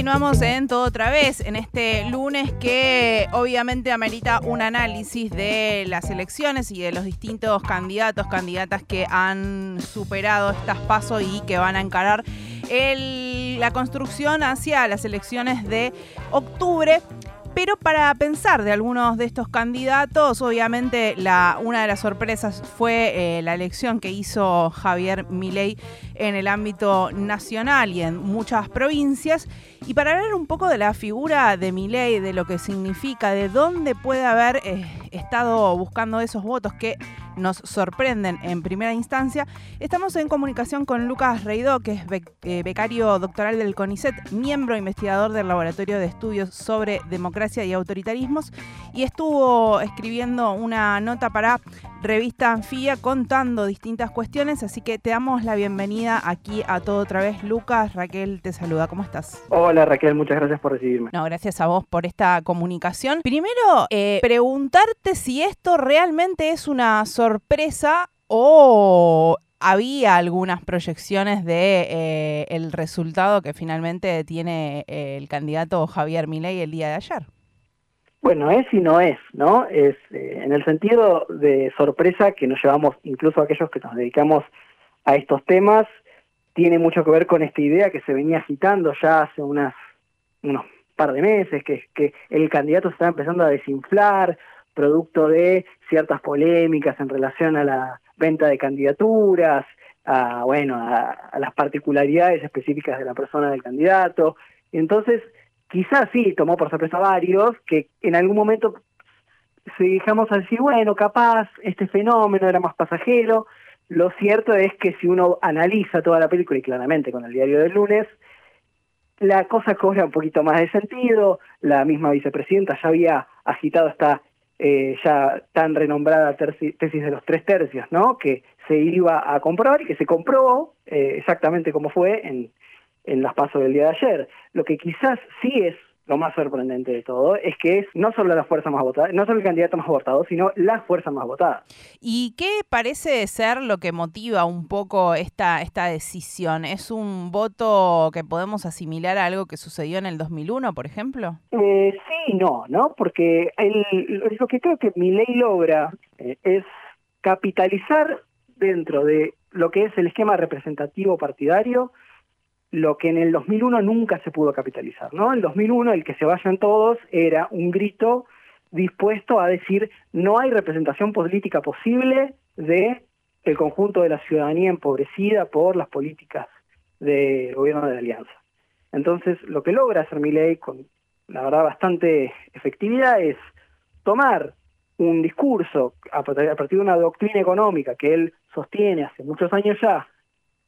continuamos en todo otra vez, en este lunes que obviamente amerita un análisis de las elecciones y de los distintos candidatos, candidatas que han superado estas pasos y que van a encarar la construcción hacia las elecciones de octubre. Pero para pensar de algunos de estos candidatos, obviamente la, una de las sorpresas fue eh, la elección que hizo Javier Milei en el ámbito nacional y en muchas provincias. Y para hablar un poco de la figura de Milei, de lo que significa, de dónde puede haber eh, estado buscando esos votos que nos sorprenden en primera instancia, estamos en comunicación con Lucas Reidó, que es eh, becario doctoral del CONICET, miembro investigador del Laboratorio de Estudios sobre Democracia y Autoritarismos, y estuvo escribiendo una nota para Revista Anfía contando distintas cuestiones, así que te damos la bienvenida aquí a todo otra vez. Lucas, Raquel te saluda, ¿cómo estás? Hola Raquel, muchas gracias por recibirme. No, gracias a vos por esta comunicación. Primero, eh, preguntarte si esto realmente es una sorpresa o había algunas proyecciones de eh, el resultado que finalmente tiene eh, el candidato Javier Milei el día de ayer. Bueno, es y no es, ¿no? Es eh, en el sentido de sorpresa que nos llevamos, incluso aquellos que nos dedicamos a estos temas, tiene mucho que ver con esta idea que se venía agitando ya hace unas unos par de meses, que, el candidato se está empezando a desinflar, producto de ciertas polémicas en relación a la venta de candidaturas, a, bueno, a, a las particularidades específicas de la persona del candidato. Entonces, quizás sí tomó por sorpresa a varios que en algún momento se dejamos a decir, bueno, capaz este fenómeno era más pasajero. Lo cierto es que si uno analiza toda la película, y claramente con el diario del lunes, la cosa cobra un poquito más de sentido. La misma vicepresidenta ya había agitado esta eh, ya tan renombrada tesis de los tres tercios, ¿no? Que se iba a comprobar y que se comprobó eh, exactamente como fue en, en las pasos del día de ayer. Lo que quizás sí es lo más sorprendente de todo es que es no solo la fuerza más votada, no solo el candidato más votado, sino la fuerza más votada. ¿Y qué parece ser lo que motiva un poco esta, esta decisión? ¿Es un voto que podemos asimilar a algo que sucedió en el 2001, por ejemplo? Eh, sí y no, ¿no? Porque el, lo que creo que mi ley logra eh, es capitalizar dentro de lo que es el esquema representativo partidario lo que en el 2001 nunca se pudo capitalizar, ¿no? En el 2001 el que se vayan todos era un grito dispuesto a decir no hay representación política posible de el conjunto de la ciudadanía empobrecida por las políticas del gobierno de la alianza. Entonces, lo que logra hacer mi ley con la verdad bastante efectividad es tomar un discurso a partir de una doctrina económica que él sostiene hace muchos años ya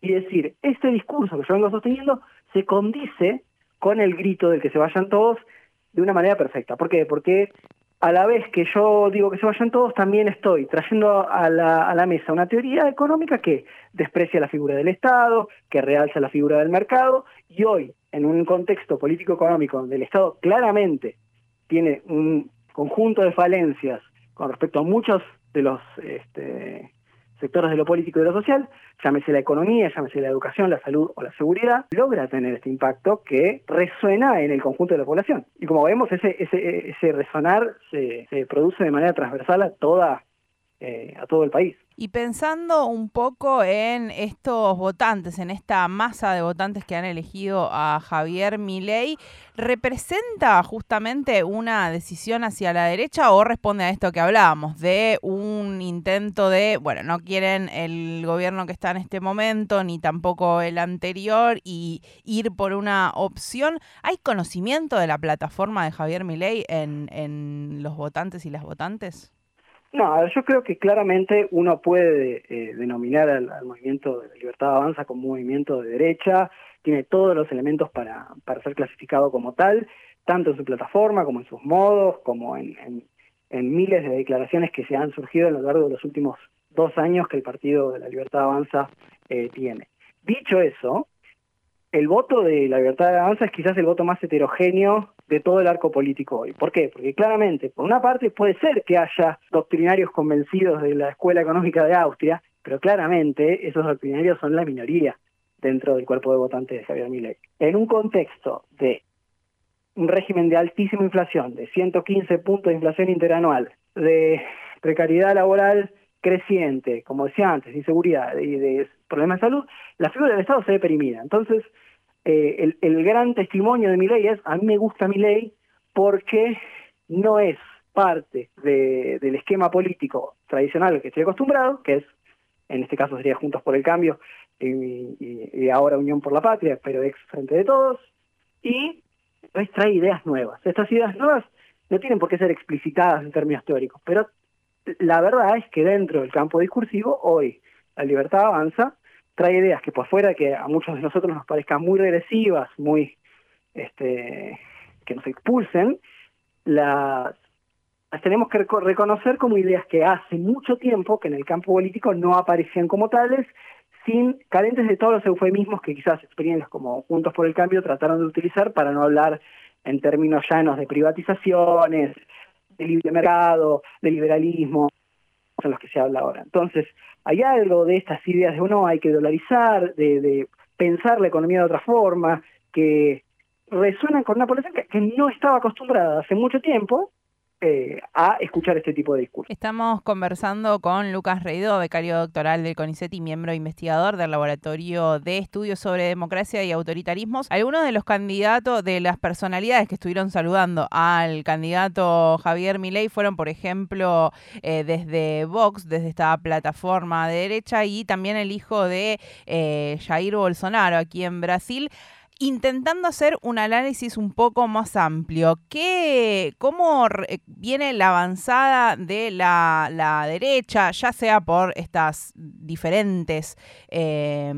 y decir, este discurso que yo vengo sosteniendo se condice con el grito del que se vayan todos de una manera perfecta. ¿Por qué? Porque a la vez que yo digo que se vayan todos, también estoy trayendo a la, mesa una teoría económica que desprecia la figura del Estado, que realza la figura del mercado, y hoy, en un contexto político-económico donde el Estado claramente tiene un conjunto de falencias con respecto a muchos de los este, sectores de lo político y de lo social, llámese la economía, llámese la educación, la salud o la seguridad, logra tener este impacto que resuena en el conjunto de la población. Y como vemos, ese, ese, ese resonar se, se produce de manera transversal a toda eh, a todo el país. Y pensando un poco en estos votantes, en esta masa de votantes que han elegido a Javier Milei, ¿representa justamente una decisión hacia la derecha o responde a esto que hablábamos, de un intento de, bueno, no quieren el gobierno que está en este momento, ni tampoco el anterior, y ir por una opción? ¿Hay conocimiento de la plataforma de Javier Milei en, en los votantes y las votantes? No, yo creo que claramente uno puede eh, denominar al, movimiento de libertad avanza como movimiento de derecha, tiene todos los elementos para, para ser clasificado como tal, tanto en su plataforma como en sus modos, como en, en, miles de declaraciones que se han surgido a lo largo de los últimos dos años que el Partido de la Libertad Avanza eh, tiene. Dicho eso, el voto de la Libertad Avanza es quizás el voto más heterogéneo de todo el arco político hoy. ¿Por qué? Porque claramente, por una parte, puede ser que haya doctrinarios convencidos de la Escuela Económica de Austria, pero claramente esos doctrinarios son la minoría dentro del cuerpo de votantes de Javier Milei. En un contexto de un régimen de altísima inflación, de 115 puntos de inflación interanual, de precariedad laboral creciente, como decía antes, inseguridad y de problemas de salud, la figura del Estado se ve perimida. Entonces, eh, el, gran testimonio de mi ley es, a mí me gusta mi ley porque no es parte del esquema político tradicional al que estoy acostumbrado, que es, en este caso sería Juntos por el Cambio y, ahora Unión por la Patria, pero ex Frente de Todos, y trae ideas nuevas. Estas ideas nuevas no tienen por qué ser explicitadas en términos teóricos, pero la verdad es que dentro del campo discursivo, hoy la libertad avanza, trae ideas que por fuera que a muchos de nosotros nos parezcan muy regresivas, muy este que nos expulsen, las, tenemos que reconocer como ideas que hace mucho tiempo que en el campo político no aparecían como tales, sin carentes de todos los eufemismos que quizás experiencias como Juntos por el Cambio trataron de utilizar para no hablar en términos llanos de privatizaciones, de libre mercado, de liberalismo, son los que se habla ahora. Entonces, hay algo de estas ideas de uno hay que dolarizar, de, pensar la economía de otra forma, que resuenan con una población que no estaba acostumbrada hace mucho tiempo eh, a escuchar este tipo de discursos. Estamos conversando con Lucas Reido, becario doctoral del CONICET y miembro investigador del Laboratorio de Estudios sobre Democracia y Autoritarismos. Algunos de los candidatos, de las personalidades que estuvieron saludando al candidato Javier Milei fueron, por ejemplo, eh, desde Vox, desde esta plataforma de derecha, y también el hijo de eh, Jair Bolsonaro aquí en Brasil intentando hacer un análisis un poco más amplio. ¿Qué, ¿Cómo viene la avanzada de la, derecha, ya sea por estas diferentes eh,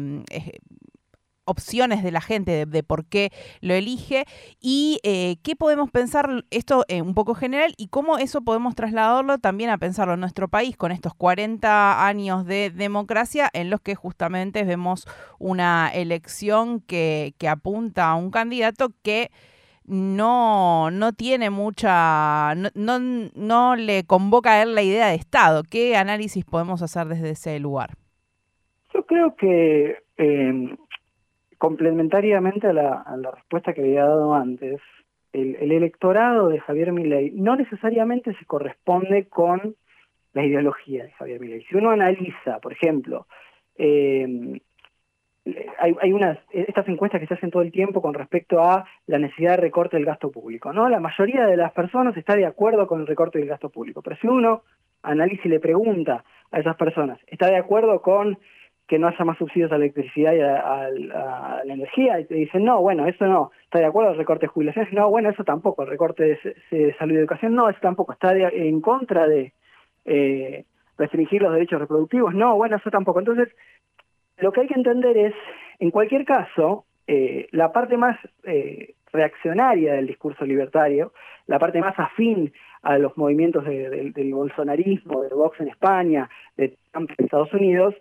opciones de la gente de, por qué lo elige y eh, qué podemos pensar esto eh, un poco general y cómo eso podemos trasladarlo también a pensarlo en nuestro país con estos 40 años de democracia en los que justamente vemos una elección que, que apunta a un candidato que no, no tiene mucha, no, no, no le convoca a él la idea de Estado. ¿Qué análisis podemos hacer desde ese lugar? Yo creo que eh, complementariamente a la, respuesta que había dado antes, el, electorado de Javier Milei no necesariamente se corresponde con la ideología de Javier Milei. Si uno analiza, por ejemplo, eh, hay, unas estas encuestas que se hacen todo el tiempo con respecto a la necesidad de recorte del gasto público, ¿no? La mayoría de las personas está de acuerdo con el recorte del gasto público, pero si uno analiza y le pregunta a esas personas, ¿está de acuerdo con que no haya más subsidios a la electricidad y a, la energía, y te dicen, no, bueno, eso no, ¿está de acuerdo el recorte de jubilaciones? No, bueno, eso tampoco, el recorte de, salud y educación, no, eso tampoco, ¿está en contra de eh, restringir los derechos reproductivos? No, bueno, eso tampoco. Entonces, lo que hay que entender es, en cualquier caso, eh, la parte más eh, reaccionaria del discurso libertario, la parte más afín a los movimientos del bolsonarismo, del Vox en España, de Trump en Estados Unidos,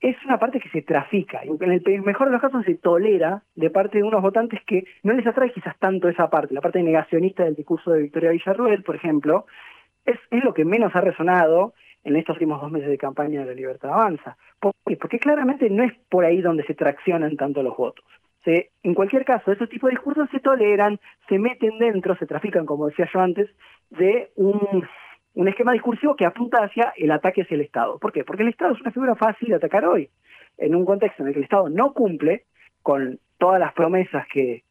es una parte que se trafica en el mejor de los casos se tolera de parte de unos votantes que no les atrae quizás tanto esa parte, la parte negacionista del discurso de Victoria Villarruel, por ejemplo, es, es lo que menos ha resonado en estos últimos dos meses de campaña de la Libertad Avanza. ¿Por qué? Porque claramente no es por ahí donde se traccionan tanto los votos. Se, en cualquier caso, esos tipos de discursos se toleran, se meten dentro, se trafican, como decía yo antes, de un un esquema discursivo que apunta hacia el ataque hacia el Estado. ¿Por qué? Porque el Estado es una figura fácil de atacar hoy, en un contexto en el que el Estado no cumple con todas las promesas que,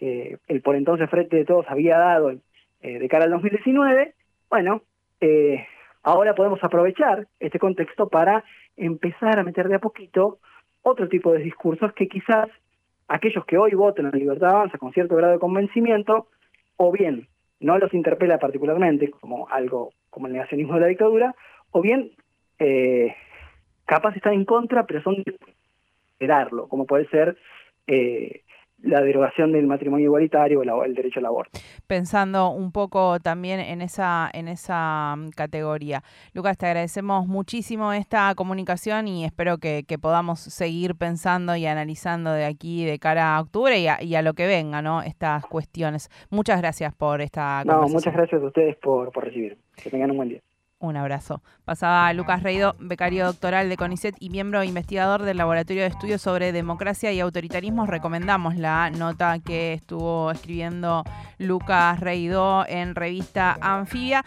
el por entonces Frente de Todos había dado eh, de cara al 2019, bueno, eh, ahora podemos aprovechar este contexto para empezar a meter de a poquito otro tipo de discursos que quizás aquellos que hoy voten en libertad avanza con cierto grado de convencimiento, o bien no los interpela particularmente como algo como el negacionismo de la dictadura, o bien eh, capaz están en contra, pero son de como puede ser eh, la derogación del matrimonio igualitario o el derecho al aborto. Pensando un poco también en esa, en esa mm, categoría. Lucas, te agradecemos muchísimo esta comunicación y espero que, podamos seguir pensando y analizando de aquí de cara a octubre y a, y a, lo que venga, ¿no? Estas cuestiones. Muchas gracias por esta No, muchas gracias a ustedes por, por recibir. Que tengan un buen día. Un abrazo. Pasaba Lucas Reido, becario doctoral de CONICET y miembro investigador del Laboratorio de Estudios sobre Democracia y Autoritarismo. Recomendamos la nota que estuvo escribiendo Lucas Reido en revista Anfibia.